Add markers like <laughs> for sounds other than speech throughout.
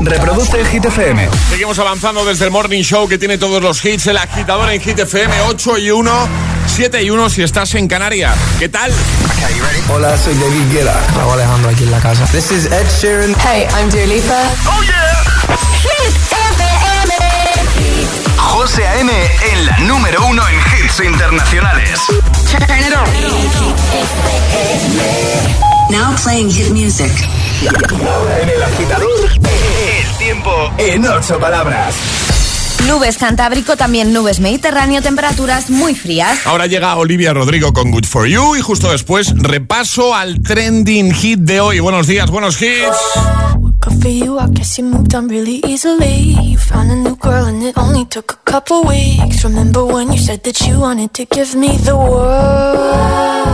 Reproduce el Hit FM. Seguimos avanzando desde el Morning Show que tiene todos los hits. El agitador en Hit FM 8 y 1, 7 y 1 si estás en Canarias. ¿Qué tal? Hola, soy David Guetta. Raúl Alejandro aquí en la casa. This is Ed Sheeran. Hey, I'm Dua Lipa. ¡Oh, yeah! Hit FM. José A.M. en la número uno en hits internacionales. Turn it on. Now playing hit music. Ahora en el agitador, el tiempo en ocho palabras. Nubes Cantábrico, también nubes Mediterráneo, temperaturas muy frías. Ahora llega Olivia Rodrigo con Good For You y justo después repaso al trending hit de hoy. Buenos días, buenos hits. Good for you, I guess you moved on really easily. You found a new girl and it only took a couple weeks. Remember when you said that you wanted to give me the world?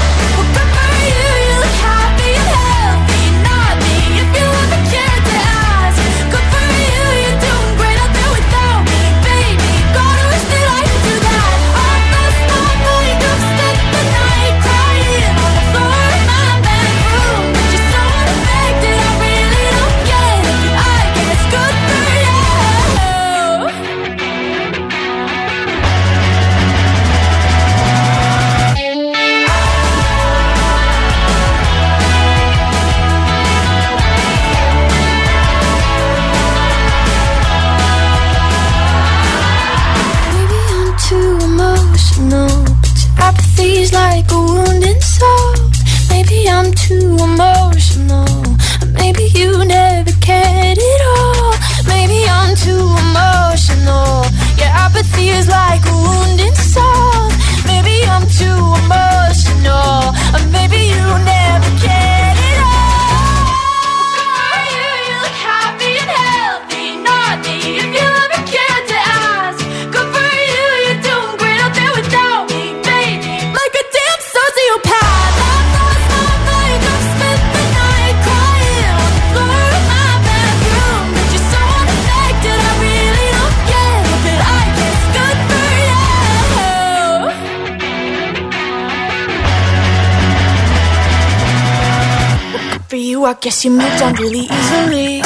Really easily.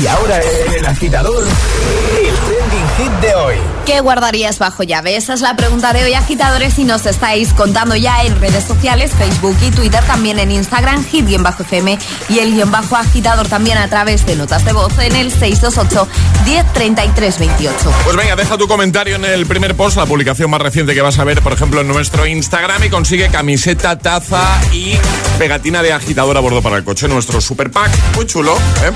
Y ahora en el agitador, el trending hit de hoy. ¿Qué guardarías bajo llave? Esa es la pregunta de hoy, agitadores, y nos estáis contando ya en redes sociales, Facebook y Twitter, también en Instagram, hit-fm y el guion bajo agitador también a través de notas de voz en el 628 103328. Pues venga, deja tu comentario en el primer post, la publicación más reciente que vas a ver, por ejemplo, en nuestro Instagram y consigue camiseta, taza y pegatina de agitador a bordo para el coche, nuestro super pack, muy chulo, ¿eh?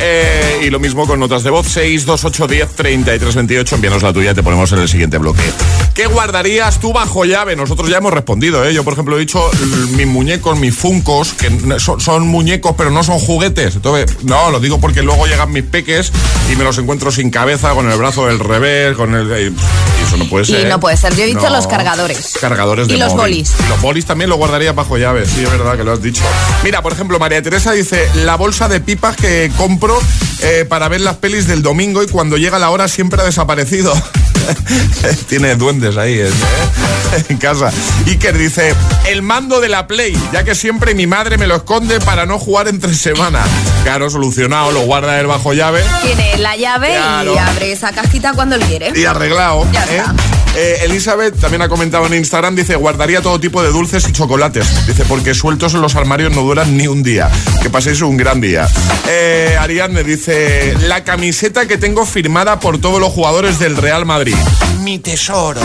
Eh, y lo mismo con notas de voz 628 10 33 28. Envíanos la tuya y te ponemos en el siguiente bloque. ¿Qué guardarías tú bajo llave? Nosotros ya hemos respondido, ¿eh? Yo, por ejemplo, he dicho mis muñecos, mis funcos, que son, son muñecos, pero no son juguetes. Entonces, no, lo digo porque luego llegan mis peques y me los encuentro sin cabeza, con el brazo del revés, con el. Y eso no puede ser. Y no puede ser. Yo he dicho No. los cargadores. Cargadores de Y los móvil. bolis. Y los bolis también los guardaría bajo llave, sí, es verdad que lo has dicho. Mira, por ejemplo, María Teresa dice, la bolsa de pipas que compro eh, para ver las pelis del domingo y cuando llega la hora siempre ha desaparecido. <laughs> Tiene duendes ahí ¿eh? <laughs> en casa. Iker dice, el mando de la Play, ya que siempre mi madre me lo esconde para no jugar entre semana. Claro, solucionado, lo guarda él bajo llave Tiene la llave Claro. y abre esa cajita cuando él quiere. y arreglado. Ya ¿eh? está. Eh, Elizabeth también ha comentado en Instagram, dice, guardaría todo tipo de dulces y chocolates. Dice, porque sueltos en los armarios no duran ni un día. Que paséis un gran día. Eh, Ariadne dice, la camiseta que tengo firmada por todos los jugadores del Real Madrid. Mi tesoro.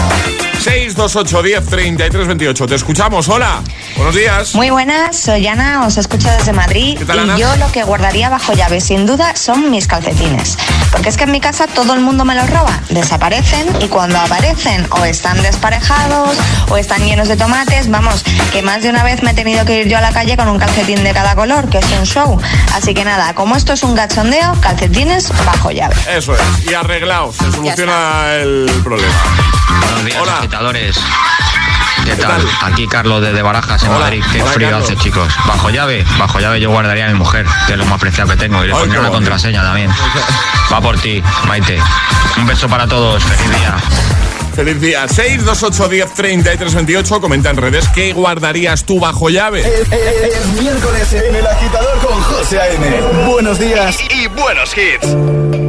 628 10 33 28. Te escuchamos. Hola. Buenos días. Muy buenas, soy Ana, os escucho desde Madrid ¿Qué tal, y Ana? yo lo que guardaría bajo llave sin duda son mis calcetines. Porque es que en mi casa todo el mundo me los roba, desaparecen y cuando aparecen o están desparejados o están llenos de tomates, vamos, que más de una vez me he tenido que ir yo a la calle con un calcetín de cada color, que es un show. Así que nada, como esto es un gachondeo, calcetines bajo llave. Eso es. Y arreglaos. Se soluciona el problema. Buenos días, Hola. agitadores. ¿Qué, ¿Qué tal? tal? Aquí Carlos desde Barajas, en Hola. Madrid. Qué Hola, frío Carlos. hace, chicos. Bajo llave, bajo llave yo guardaría a mi mujer, que es lo más preciado que tengo. Y le pondría una contraseña también. Va por ti, Maite. Un beso para todos. Feliz día. Feliz día. 628 10 33 28. Comenta en redes qué guardarías tú bajo llave. Es, es- es miércoles en el agitador con José A.M. Buenos días y, y buenos hits.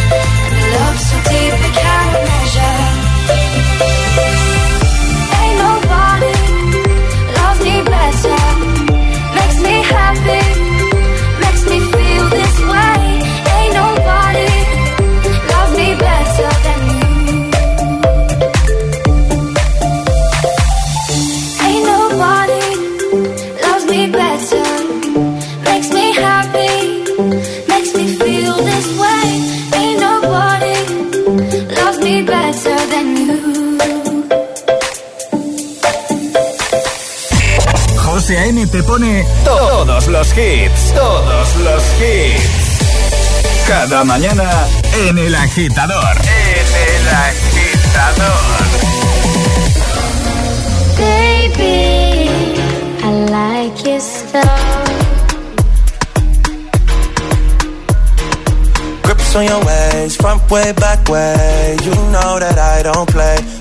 Te pone todos los hits. Todos los hits. Cada mañana en el agitador. En el agitador. Baby, I like your stuff. Grips on your ways, front way, back way. You know that I don't play.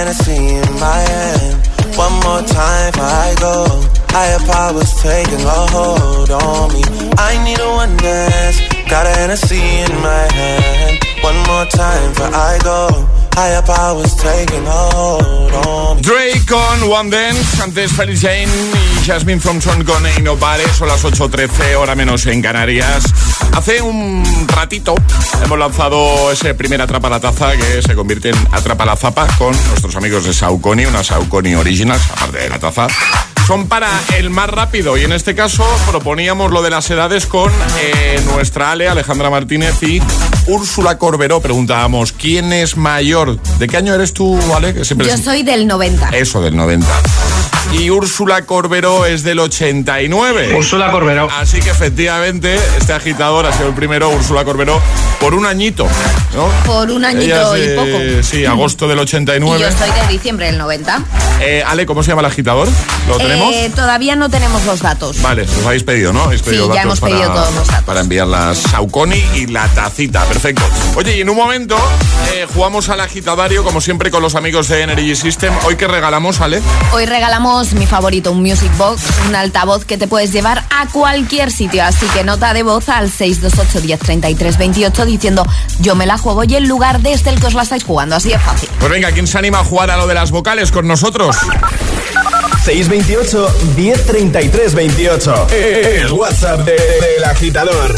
Hennessy in my hand. One more time before I go. Higher powers taking a hold on me. I need a one dance. Got a Hennessy in my hand. One more time before I go. Drake con One Dance, antes Felix Jane y Jasmine Thompson con Ain't Nobody, son las 8.13, hora menos en Canarias. Hace un ratito hemos lanzado ese primer Atrapa la Taza que se convierte en Atrapa la Zapa con nuestros amigos de Saucony, una Saucony Originals, aparte de la taza. Son para el más rápido y en este caso proponíamos lo de las edades con eh, nuestra Ale, Alejandra Martínez y Úrsula Corberó. Preguntábamos, ¿quién es mayor? ¿De qué año eres tú, Ale? Que siempre Yo es- soy del 90. Eso, del 90. Y Úrsula Corberó es del 89. Úrsula Corberó. Así que efectivamente, este agitador ha sido el primero, Úrsula Corberó, por un añito, ¿no? Por un añito Ella es y poco. Sí, agosto del Y 89. yo soy de diciembre del 90. Eh, Ale, ¿cómo se llama el agitador? ¿Lo tenemos? Eh, todavía no tenemos los datos. Vale, los habéis pedido, ¿no? Habéis pedido Sí, ya hemos para, pedido todos los datos. Para enviar la Saucony y la tacita, perfecto. Oye, y en un momento eh, jugamos al agitadario, como siempre, con los amigos de Energy System. Hoy que regalamos, Ale. Hoy regalamos mi favorito, un Music Box, un altavoz que te puedes llevar a cualquier sitio. Así que nota de voz al 628 1033 28 diciendo yo me la juego y el lugar desde el que os la estáis jugando. Así es fácil. Pues venga, ¿quién se anima a jugar a lo de las vocales con nosotros? 628 1033 28. El WhatsApp de- del agitador.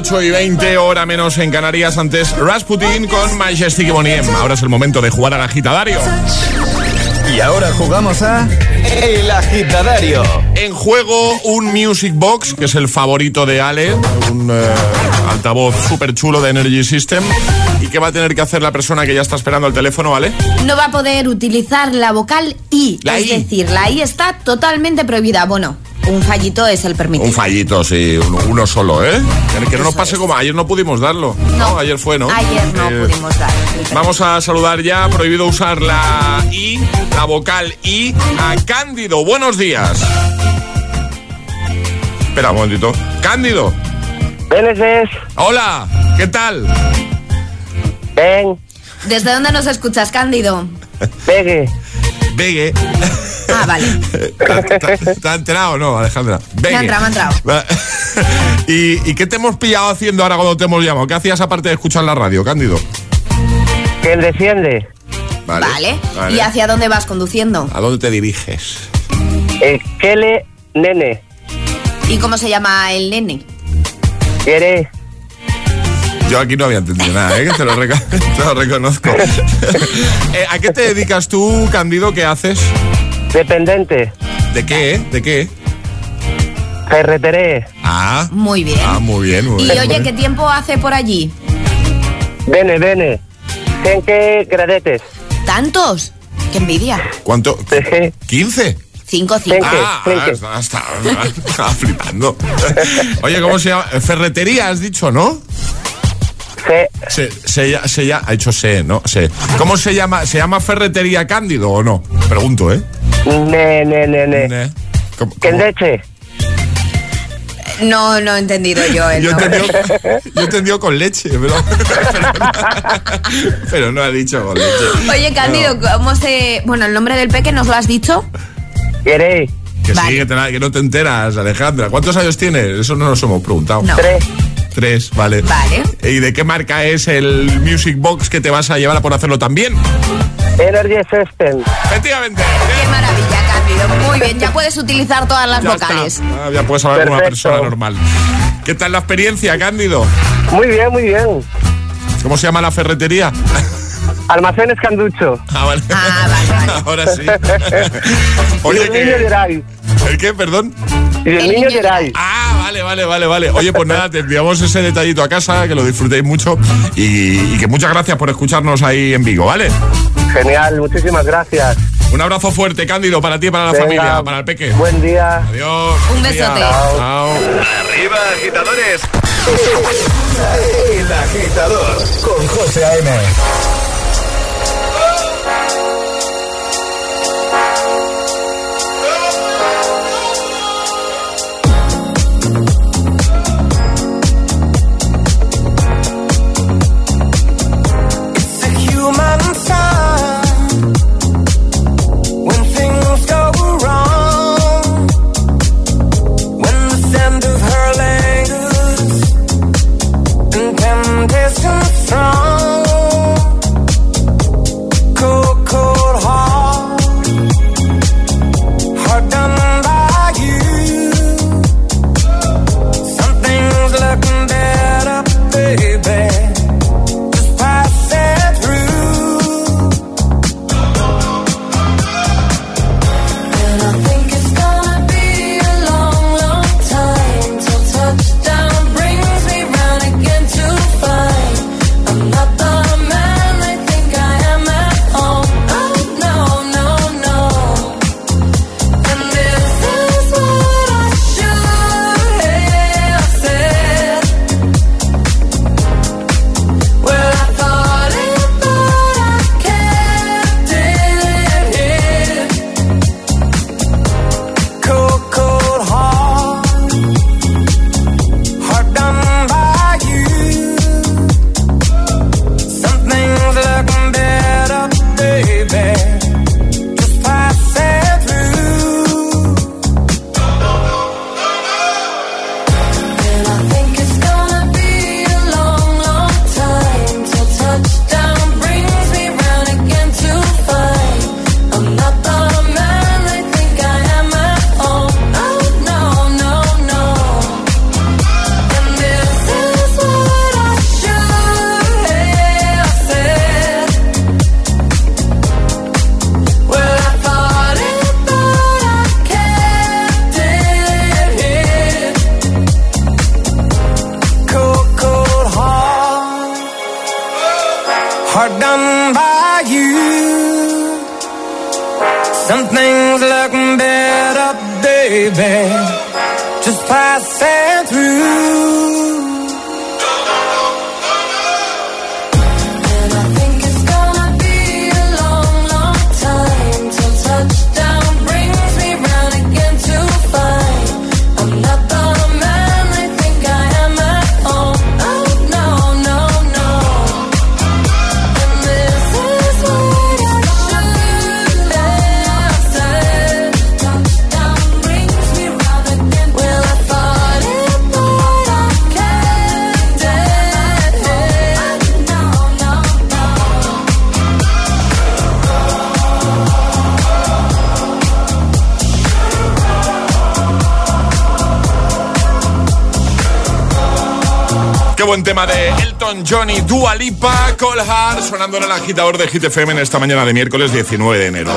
8 y 20, hora menos en Canarias. Antes Rasputin con Majestic y Boniem. Ahora es el momento de jugar al agitadario. Y ahora jugamos a El Agitadario. En juego un Music Box, que es el favorito de Ale, un eh, altavoz súper chulo de Energy System. ¿Y qué va a tener que hacer la persona que ya está esperando al teléfono, ¿vale? No va a poder utilizar la vocal I. La es I. decir, la I está totalmente prohibida. Bueno, un fallito es el permitido. Un fallito, sí, uno, uno solo, ¿eh? Que no nos pase como ayer no pudimos darlo. No, ayer fue, ¿no? Ayer no Eh, pudimos dar. Vamos a saludar ya, prohibido usar la I, la vocal I, a Cándido. Buenos días. Espera un momentito. Cándido. Beneses, Hola, ¿qué tal? ven, ¿Desde dónde nos escuchas, Cándido? pegue. Vegue. Ah, vale. ¿Te, te- te ha enterado o no, Alejandra? Vegue. Me ha entrado, me ha entrado. <laughs> ¿Y, ¿Y qué te hemos pillado haciendo ahora cuando te hemos llamado? ¿Qué hacías aparte de escuchar la radio, Cándido? ¿Quién desciende? Vale. Vale. vale. ¿Y hacia dónde vas conduciendo? ¿A dónde te diriges? El Kele Nene. ¿Y cómo se llama el nene? ¿Quiere? Yo aquí no había entendido nada, ¿eh? que te lo, reco- <laughs> te lo reconozco. <laughs> Eh, ¿A qué te dedicas tú, Candido? ¿Qué haces? Dependente. ¿De qué? eh? ¿De qué? Ferreteré. Ah, Muy bien. ah muy bien, muy Y bien. oye, ¿qué tiempo hace por allí? Bene, bene. Gente gradetes. ¿Tantos? ¡Qué envidia! ¿Cuánto? ¿15? Cinco, cinco. Ah, ah, está- está- estaba <laughs> flipando. Oye, ¿cómo se llama? Ferretería, has dicho, ¿no? Se, se, ya- se ya- ha hecho se, ¿no? Se. ¿Cómo se llama? ¿Se llama Ferretería Cándido o no? Pregunto, ¿eh? Ne, ne, ne, ne. Ne. ¿Cómo- ¿Quién leche? No, no he entendido yo el Yo entendido, <laughs> yo he entendido con leche, pero, <laughs> pero no ha dicho con leche. Oye, Cándido, ¿cómo se...? Bueno, el nombre del peque nos lo has dicho. ¿Queréis? Que Vale. sí, que, te la- que no te enteras, Alejandra. ¿Cuántos años tienes? Eso no nos hemos preguntado. No. Tres. Tres, vale. Vale. ¿Y de qué marca es el Music Box que te vas a llevar a por hacerlo también? Energy System. Efectivamente. Qué maravilla, Cándido. Muy bien, ya puedes utilizar todas las Ya vocales. Ah, ya puedes hablar con una persona normal. ¿Qué tal la experiencia, Cándido? Muy bien, muy bien. ¿Cómo se llama la ferretería? Almacenes Canducho. Ah, vale. Ah, vale, vale. <laughs> Ahora sí. y Oye, el niño que... Geray. ¿El qué? Perdón. Y el, El niño niño Geray. Ah, vale, vale, vale. Oye, pues nada, te enviamos ese detallito a casa, que lo disfrutéis mucho y, y que muchas gracias por escucharnos ahí en Vigo, ¿vale? Genial, muchísimas gracias. Un abrazo fuerte, Cándido, para ti y para la Venga, familia, para el peque. Buen día. Adiós. Un besote. Chao. Arriba, agitadores. El agitador con José A.M. Elton John y Dua Lipa, Cold sonando en el agitador de Hit FM en esta mañana de miércoles 19 de enero.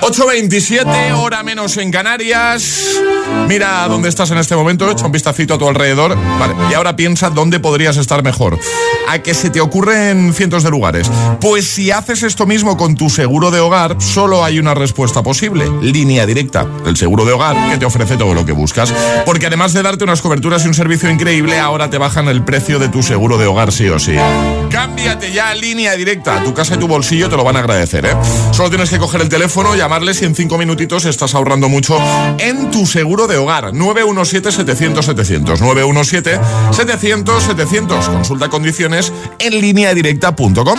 8.27, hora menos en Canarias. Mira dónde estás en este momento, echa un vistacito a tu alrededor. Vale, y ahora piensa dónde podrías estar mejor. A que se te ocurren cientos de lugares. Pues si haces esto mismo con tu seguro de hogar, solo hay una respuesta posible. Línea directa, el seguro de hogar que te ofrece todo lo que buscas. Porque además de darte unas coberturas y un servicio increíble, ahora te bajan el precio de tu seguro de hogar sí o sí. Cámbiate ya a línea directa. Tu casa y tu bolsillo te lo van a agradecer, ¿eh? Solo tienes que coger el teléfono, llamarles y en cinco minutitos estás ahorrando mucho en tu seguro de hogar. 917-700-700. 917-700-700. Consulta condiciones en línea directa.com.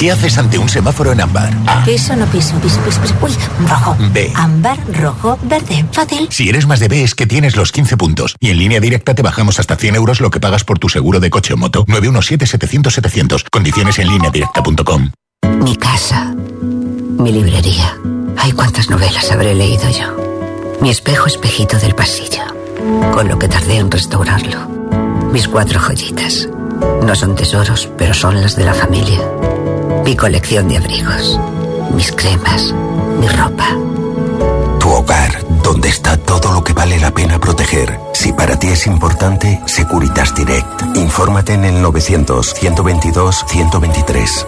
¿Qué haces ante un semáforo en ámbar? Piso, no piso, piso, piso, piso. Uy, rojo. B. Ámbar, rojo, verde. Fácil. Si eres más de B es que tienes los 15 puntos. Y en línea directa te bajamos hasta 100 euros lo que pagas por tu seguro de coche o moto. 917-700-700. Condiciones en línea directa.com. Mi casa. Mi librería. Ay, cuántas novelas habré leído yo. Mi espejo espejito del pasillo. Con lo que tardé en restaurarlo. Mis cuatro joyitas. No son tesoros, pero son las de la familia. Mi colección de abrigos. Mis cremas. Mi ropa. Tu hogar, donde está todo lo que vale la pena proteger. Si para ti es importante, Securitas Direct. Infórmate en el 900-122-123.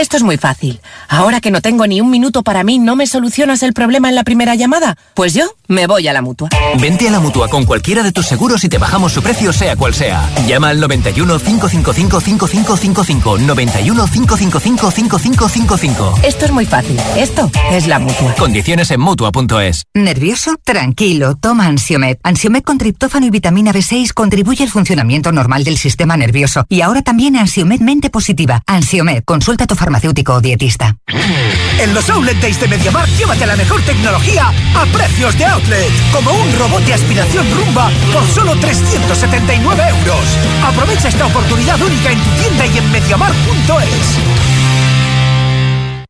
Esto es muy fácil. Ahora que no tengo ni un minuto para mí, ¿no me solucionas el problema en la primera llamada? Pues yo me voy a la mutua. Vente a la mutua con cualquiera de tus seguros y te bajamos su precio, sea cual sea. Llama al 91 555 5555. 91 555 5555. Esto es muy fácil. Esto es la mutua. Condiciones en mutua.es. ¿Nervioso? Tranquilo. Toma Ansiomed. Ansiomed con triptófano y vitamina B6 contribuye al funcionamiento normal del sistema nervioso. Y ahora también Ansiomed Mente Positiva. Ansiomed. Consulta a tu farmacéutico o dietista. En los Outlet Days de MediaMarkt, llévate la mejor tecnología a precios de outlet. Como un robot de aspiración rumba por solo 379 euros. Aprovecha esta oportunidad única en tu tienda y en MediaMarkt.es.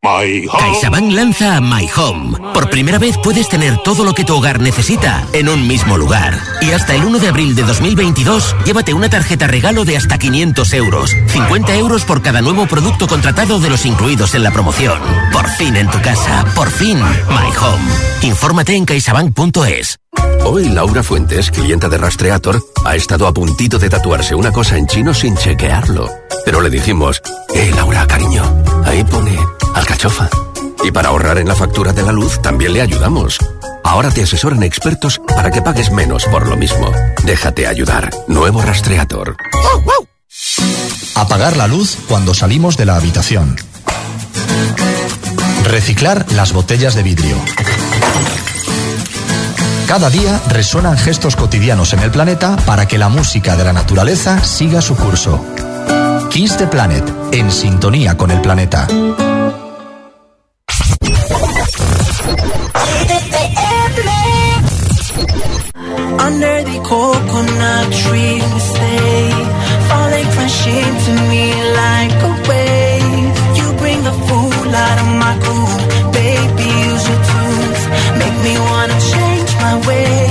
CaixaBank lanza My Home. Por primera vez puedes tener todo lo que tu hogar necesita en un mismo lugar. Y hasta el 1 de abril de 2022, llévate una tarjeta regalo de hasta 500 euros. 50 euros por cada nuevo producto contratado de los incluidos en la promoción. Por fin en tu casa. Por fin My Home. Infórmate en caixabank.es. Hoy Laura Fuentes, clienta de Rastreator, ha estado a puntito de tatuarse una cosa en chino sin chequearlo. Pero le dijimos, eh, Laura, cariño, ahí pone alcachofa. Y para ahorrar en la factura de la luz también le ayudamos. Ahora te asesoran expertos para que pagues menos por lo mismo. Déjate ayudar. Nuevo Rastreator. Apagar la luz cuando salimos de la habitación. Reciclar las botellas de vidrio. Cada día resuenan gestos cotidianos en el planeta para que la música de la naturaleza siga su curso. Kiss the Planet, en sintonía con el planeta. Under the coconut tree we stay Falling crashing to me like a wave You bring the fool out of my cool Baby, use your tools Make me wanna my ways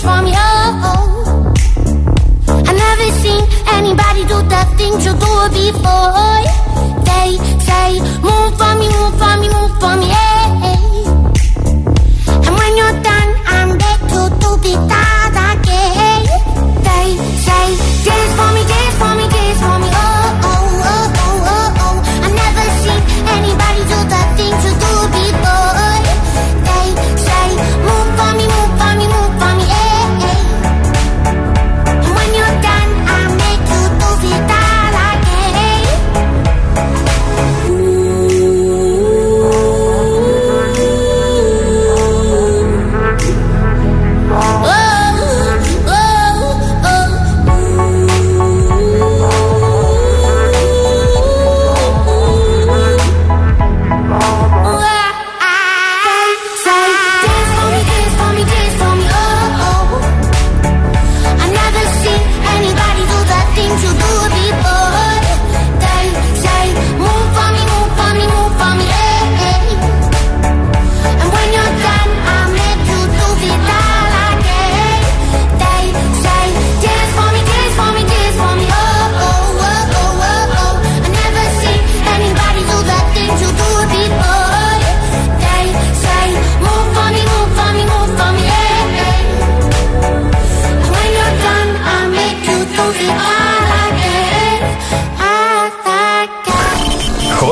from oh. you. I never seen anybody do the things you do before. They say, move for me, move for me, move for me, yeah. And when you're done, I'm there to, to be done.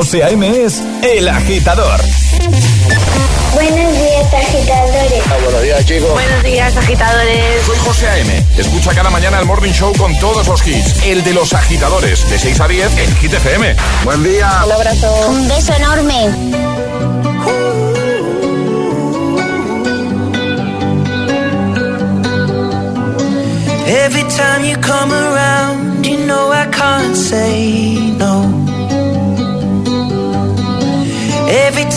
José A.M. es El Agitador. Buenos días, agitadores. Ah, buenos días, chicos. Buenos días, agitadores. Soy José A.M. Escucha cada mañana el Morning Show con todos los hits. El de los agitadores, de 6 a 10 en Hit FM. Buen día. Un abrazo. Un beso enorme. Every time you come around, you know I can't say no.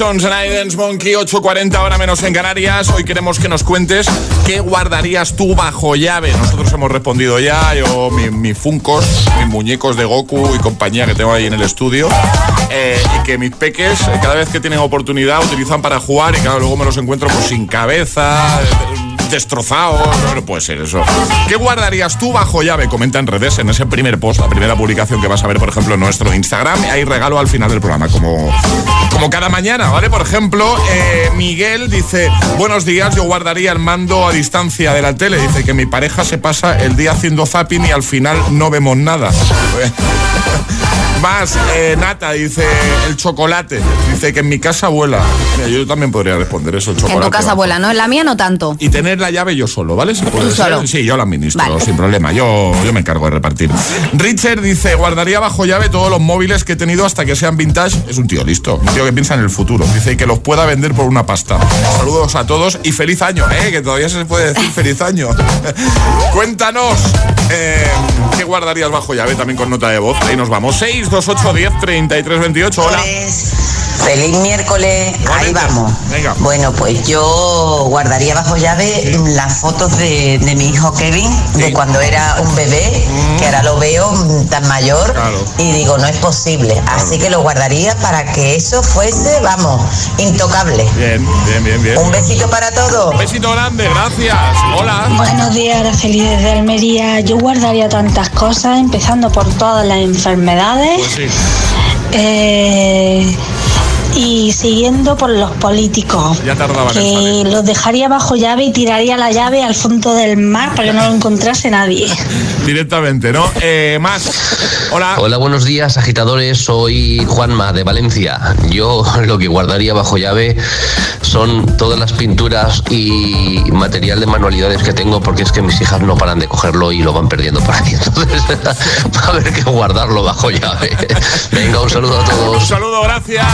Stones and Idens, Monkey, 8.40 ahora menos en Canarias. Hoy queremos que nos cuentes qué guardarías tú bajo llave. Nosotros hemos respondido ya, yo, mi- mis funcos, mis muñecos de Goku y compañía que tengo ahí en el estudio. eh, y que mis peques, eh, cada vez que tienen oportunidad, utilizan para jugar y claro, luego me los encuentro pues sin cabeza, destrozados. No, no puede ser eso. ¿Qué guardarías tú bajo llave? Comenta en redes, en ese primer post, la primera publicación que vas a ver, por ejemplo, en nuestro Instagram. Hay regalo al final del programa, como, como cada mañana, ¿vale? Por ejemplo, eh, Miguel dice, buenos días, yo guardaría el mando a distancia de la tele. Dice que mi pareja se pasa el día haciendo zapping y al final no vemos nada. <laughs> Más, eh, Nata dice el chocolate. Dice que en mi casa vuela. Mira, yo también podría responder eso, el chocolate. en tu casa abuela, ¿no? En la mía no tanto. Y tener la llave yo solo, ¿vale? ¿Se puede ¿Tú ser? solo? Sí, yo la administro, Vale. sin problema. Yo, yo me encargo de repartir. Richard dice, guardaría bajo llave todos los móviles que he tenido hasta que sean vintage. Es un tío listo, un tío que piensa en el futuro. Dice y que los pueda vender por una pasta. Saludos a todos y feliz año, ¿eh? Que todavía se puede decir <laughs> feliz año. <laughs> Cuéntanos, eh, ¿qué guardarías bajo llave? También con nota de voz. Ahí nos vamos. 6, 2, 8, 10, 33, 28. Hola. Feliz miércoles, ahí vamos. Venga. Bueno, pues yo guardaría bajo llave las fotos de, de mi hijo Kevin, de cuando era un bebé, que ahora lo veo mm, tan mayor y digo, no es posible. Así que lo guardaría para que eso fuese, vamos, intocable. Bien, bien, bien, bien. Un besito para todos. Un besito grande, gracias. Hola. Buenos días, Araceli desde Almería. Yo guardaría tantas cosas, empezando por todas las enfermedades Pues sí. eh, y siguiendo por los políticos. Ya tardaban en Que los dejaría bajo llave y tiraría la llave al fondo del mar para que no lo encontrase nadie. <laughs> Directamente, ¿no? Eh, más. Hola. Hola, buenos días, agitadores. Soy Juanma de Valencia. Yo <laughs> lo que guardaría bajo llave son todas las pinturas y material de manualidades que tengo porque es que mis hijas no paran de cogerlo y lo van perdiendo por ahí. <laughs> Entonces, va a haber que guardarlo bajo llave. Venga, un saludo a Un todos. saludo, gracias.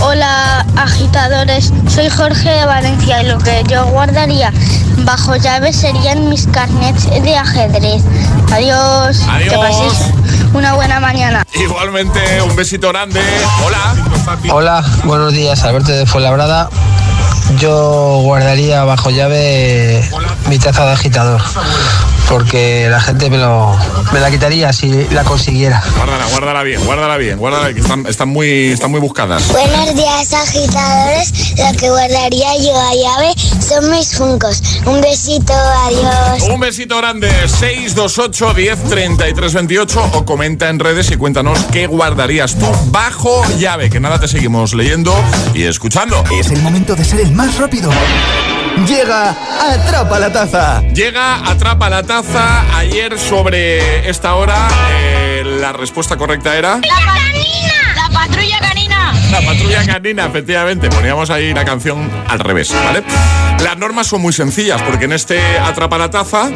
Hola agitadores, soy Jorge de Valencia y lo que yo guardaría bajo llave serían mis carnets de ajedrez. Adiós, Adiós. que paséis una buena mañana. Igualmente, un besito grande. Hola. Hola, buenos días, Alberto de Fuenlabrada. Yo guardaría bajo llave mi taza de agitador. porque la gente me, lo, me la quitaría si la consiguiera. Guárdala, guárdala bien, guárdala bien, guárdala, que están, están, muy, están muy buscadas. Buenos días, agitadores. Lo que guardaría yo a llave son mis funcos. Un besito, adiós. Un besito grande, 628 10 33 28 o comenta en redes y cuéntanos qué guardarías tú bajo llave, que nada te seguimos leyendo y escuchando. Es el momento de ser el más rápido. Llega Atrapa la Taza. Llega Atrapa la Taza. Ayer sobre esta hora eh, la respuesta correcta era... ¡La canina! ¡La patrulla canina! La patrulla canina, efectivamente. Poníamos ahí la canción al revés, ¿vale? Las normas son muy sencillas porque en este Atrapa la Taza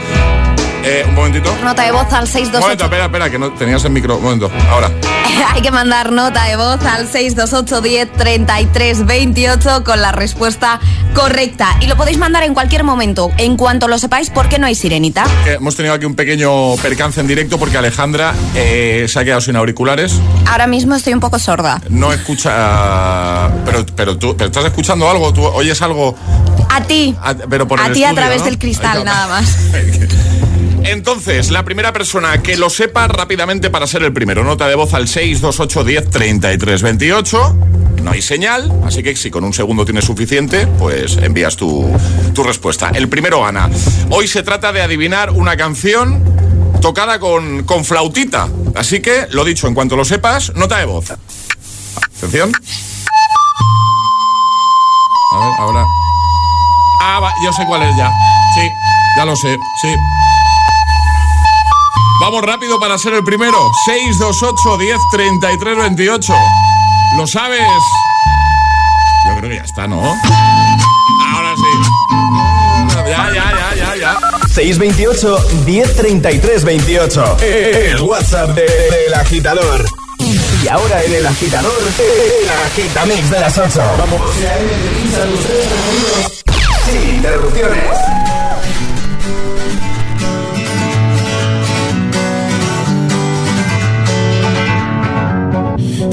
eh, un momentito. Nota de voz al 628. Un momento, espera, espera, que no tenías el micro. Un momento, ahora. <laughs> Hay que mandar nota de voz al 628 10 33 28 con la respuesta correcta. Y lo podéis mandar en cualquier momento, en cuanto lo sepáis, porque no hay sirenita. hemos tenido aquí un pequeño percance en directo porque Alejandra eh, se ha quedado sin auriculares. Ahora mismo estoy un poco sorda. No escucha. Pero, pero tú pero estás escuchando algo, tú oyes algo. A ti. A, pero por a ti a través del cristal, nada más. <laughs> Entonces, la primera persona que lo sepa rápidamente para ser el primero. Nota de voz al 628 10 33 28. No hay señal, así que si con un segundo tienes suficiente, pues envías tu, tu respuesta. El primero gana. Hoy se trata de adivinar una canción tocada con, con flautita. Así que, lo dicho, en cuanto lo sepas, nota de voz. Atención. A ver, ahora. Ah, va, yo sé cuál es ya. Sí, ya lo sé, sí. Vamos rápido para ser el primero. 628 10 33 28. ¿Lo sabes? Yo creo que ya está, ¿no? Ahora sí. Ya, ya, ya, ya, ya. 628 10 33 28. El WhatsApp del agitador. Y ahora en el agitador, el agitamix de las 8. Vamos. Sin interrupciones.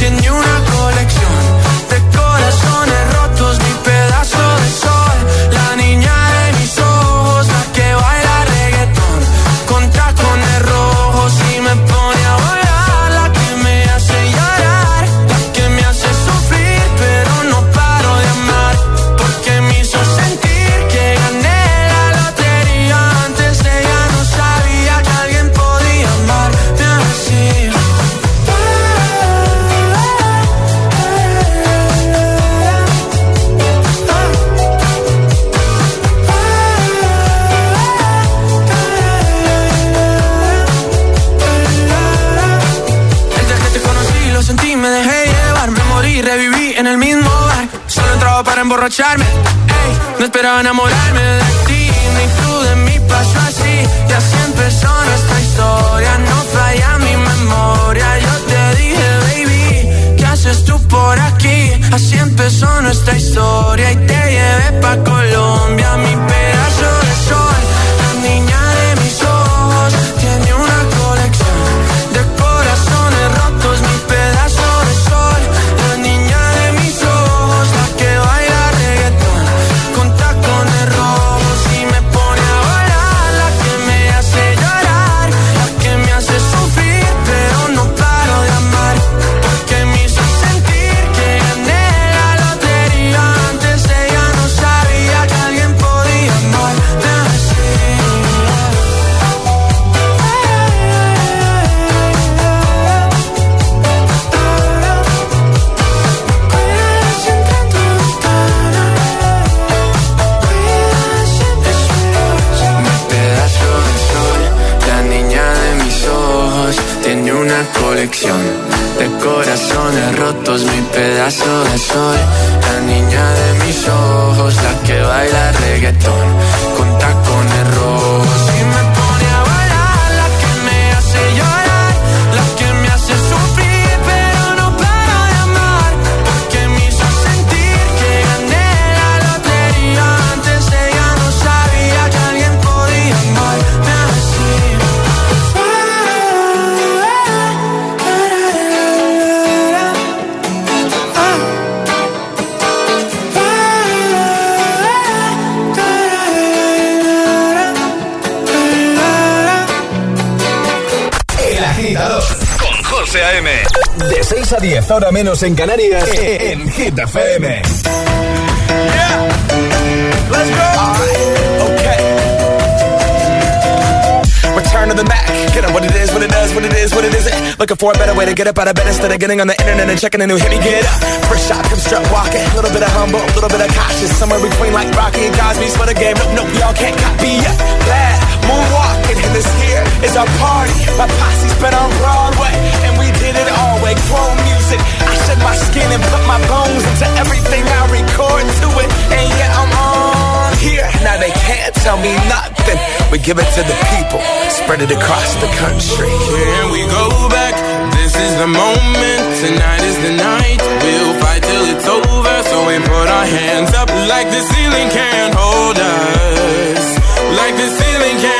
tiene una colección de corazones rotos. No esperaba enamorarme 6 a 10, ahora menos en Canarias, en Hit FM. Let's go. okay. Return to the Mac. Get up what it is, what it does, what it is, what it isn't. Looking for a better way to get up out of bed instead of getting on the internet and checking a new hit. Me get up. First shot, come strut walking. A little bit of humble, a little bit of cautious. Somewhere between like Rocky and Cosby's for the game. Nope, nope, y'all can't copy yet. Glad moonwalking, and this here is our party. My posse's been on Broadway, and we did it all way. Chrome music. I shed my skin and put my bones into everything I record to it. And yet I'm on here. Now they can't tell me nothing. We give it to the people, spread it across the country. Can we go back? This is the moment. Tonight is the night. We'll fight till it's over. So we put our hands up like the ceiling can't hold us. Like the ceiling can't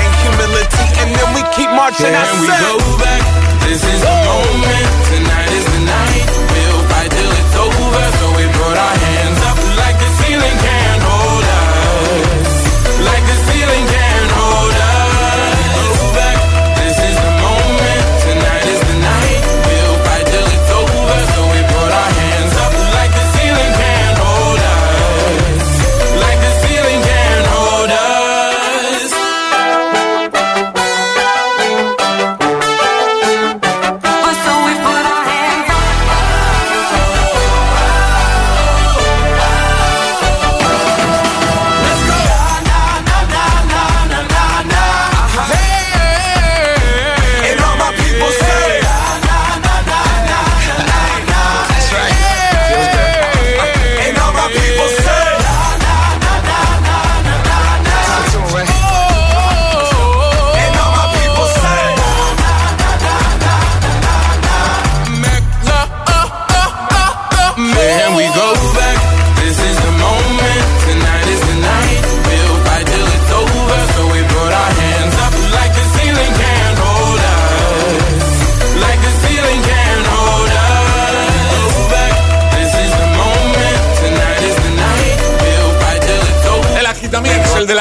and then we keep marching. I Can we said- go back? This is the moment.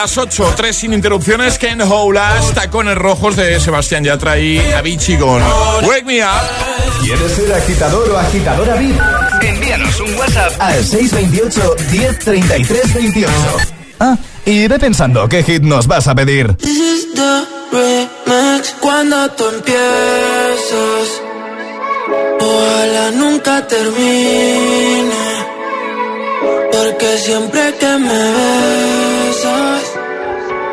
Las 8, 3 sin interrupciones, Ken Houlas, Tacones Rojos de Sebastián Yatra y Avicii con Wake Me Up. ¿Quieres ser agitador o agitadora VIP? Envíanos un WhatsApp al 628 1033 28. Ah, y ve pensando qué hit nos vas a pedir. This is the remix cuando tú empiezas. Ojalá nunca termine. Porque siempre que me besas,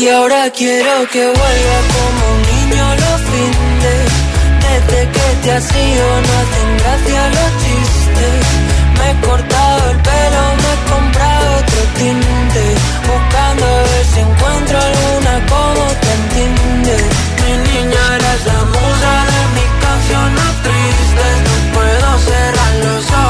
Y ahora quiero que vuelva como un niño los fines. Desde que te has ido no hacen gracia los chistes. Me he cortado el pelo, me he comprado otro tinte. Buscando a ver si encuentro alguna como te entiende. Mi niña eres la musa de mis canciones tristes. No puedo cerrar los ojos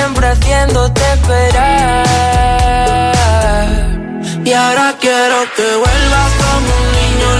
siempre haciéndote esperar. Y ahora quiero que vuelvas como un niño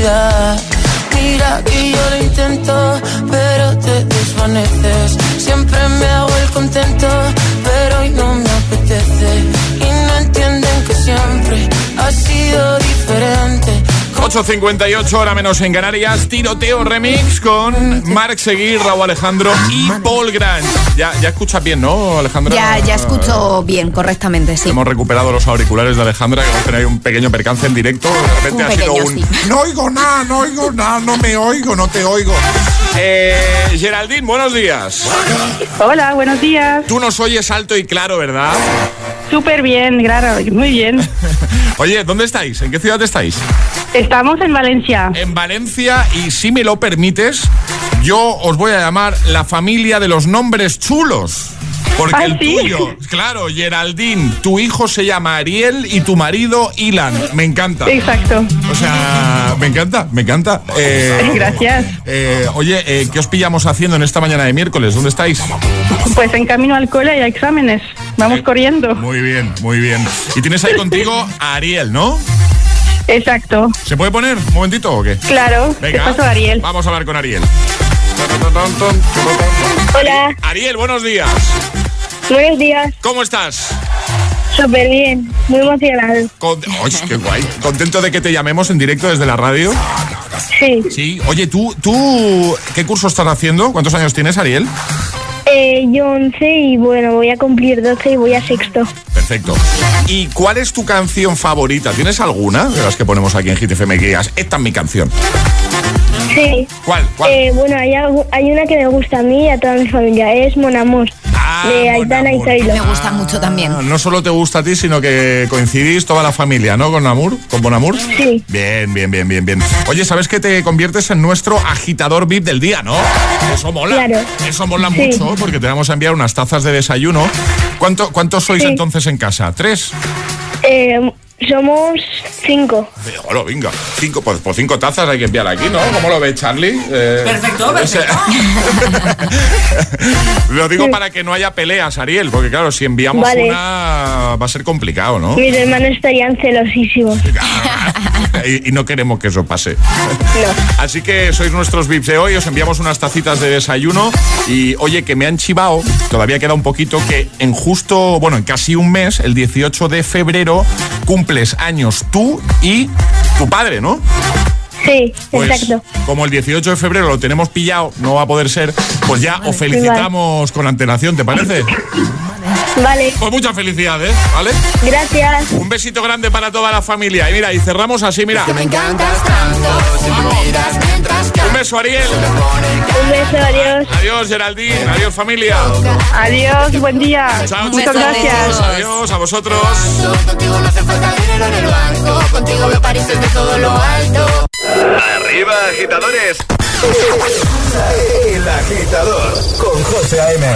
electricidad Mira que yo lo intento, pero te desvaneces. Siempre me hago el contento, pero hoy no me apetece. Y no entienden que siempre ha sido diferente. 8.58, hora menos en Canarias. Tiroteo remix con Marc Seguir, Raúl Alejandro y Paul Grant. Ya, ya escuchas bien, ¿no, Alejandra? Ya, ya escucho bien, correctamente, sí. Hemos recuperado los auriculares de Alejandra, que hemos tenido un pequeño percance en directo. De repente Un ha sido un. sí. <laughs> No oigo nada, no oigo nada, no me oigo, no te oigo. Eh, Geraldine, buenos días. Hola, buenos días. Tú nos oyes alto y claro, ¿verdad? Súper bien, claro, muy bien. <laughs> Oye, ¿dónde estáis? ¿En qué ciudad estáis? Estamos en Valencia. En Valencia, y si me lo permites, yo os voy a llamar la familia de los nombres chulos. Porque ¿Ah, el sí? tuyo, claro, Geraldine, tu hijo se llama Ariel y tu marido Ilan. Me encanta. Exacto. O sea, me encanta, me encanta. Eh, Gracias. eh, oye, eh, ¿qué os pillamos haciendo en esta mañana de miércoles? ¿Dónde estáis? Pues en camino al cole y a exámenes. Vamos corriendo. Muy bien, muy bien. Y tienes ahí contigo a Ariel, ¿no? Exacto. ¿Se puede poner un momentito o qué? Claro, te Venga, paso a Ariel. Vamos a hablar con Ariel. Hola. Ariel, buenos días. Buenos días. ¿Cómo estás? Súper bien, muy emocionado. Con- ¡Ay, qué guay! ¿Contento de que te llamemos en directo desde la radio? Sí. Sí. Oye, ¿tú, tú qué curso estás haciendo? ¿Cuántos años tienes, Ariel? Eh, yo 11 y bueno, voy a cumplir 12 y voy a sexto. Perfecto. ¿Y cuál es tu canción favorita? ¿Tienes alguna de las que ponemos aquí en GTFM que digas, esta es mi canción? Sí. ¿Cuál? ¿Cuál? Eh, bueno, hay, una que me gusta a mí y a toda mi familia, es Mon Amour, de Aitana y Zoilo. Me gusta mucho también. No solo te gusta a ti, sino que coincidís toda la familia, ¿no? Con Amur, con Bonamur. Sí. Bien, bien, bien, bien, bien. Oye, ¿sabes que te conviertes en nuestro agitador VIP del día, no? Eso mola. Claro. Eso mola Sí. mucho porque te vamos a enviar unas tazas de desayuno. ¿Cuánto, ¿Cuántos sois Sí. entonces en casa? ¿Tres? Eh, somos cinco. Hola, venga. Cinco, pues, pues cinco tazas hay que enviar aquí, ¿no? ¿Cómo lo ves, Charlie? Eh, Perfecto, ese- <laughs> lo digo para que no haya peleas, Ariel, porque claro, si enviamos Vale. una va a ser complicado, ¿no? Mis hermanos estarían celosísimos. y, y no queremos que eso pase. Así que sois nuestros VIPs de hoy, os enviamos unas tacitas de desayuno y oye, que me han chivado, todavía queda un poquito, que en justo, bueno, en casi un mes, el 18 de febrero, cumples años tú y tu padre, ¿no? Sí, Pues, exacto. como el 18 de febrero lo tenemos pillado, no va a poder ser, pues ya os felicitamos con antelación, ¿te parece? Vale. Pues muchas felicidades, ¿vale? Gracias. Un besito grande para toda la familia. Y mira, y cerramos así, mira. encantas tanto, miras Un beso, Ariel. Un beso, adiós. Adiós, Geraldine. Adiós, familia. Adiós, buen día. Chao, Muchas chicos. gracias. Adiós a vosotros. Contigo no hace falta dinero en el banco. Contigo veo París desde todo lo alto. Arriba, agitadores. El agitador con José A.M.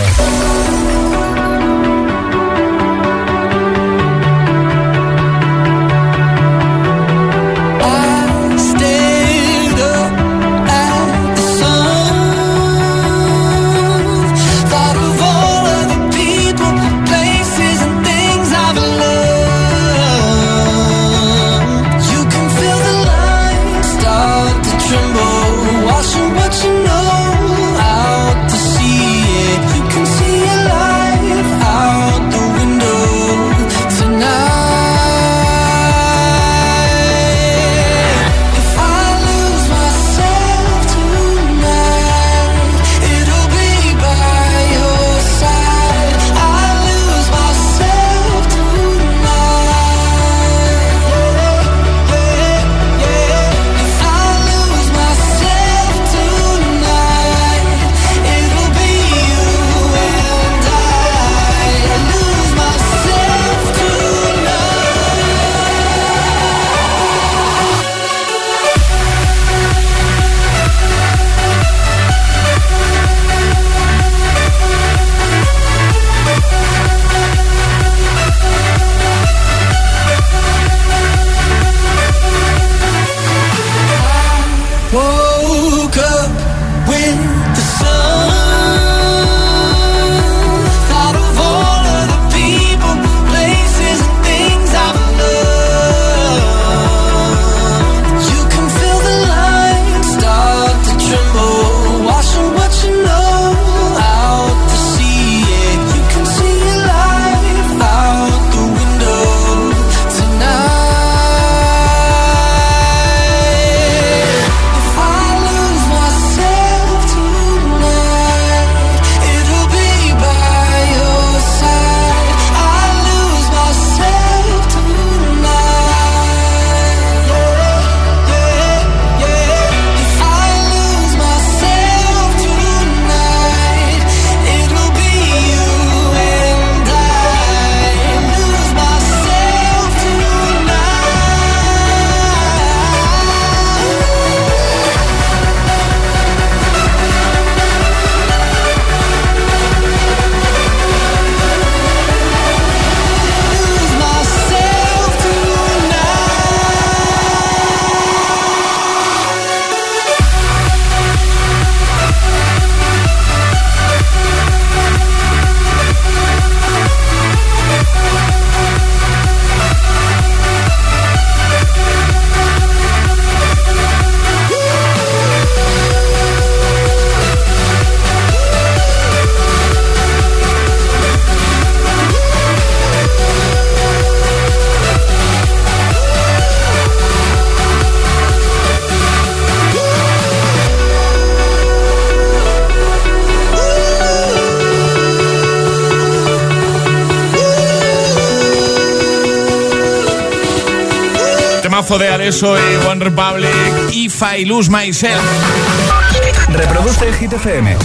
de Alesso y One Republic, If I Lose Myself. Reproduce el Hit FM.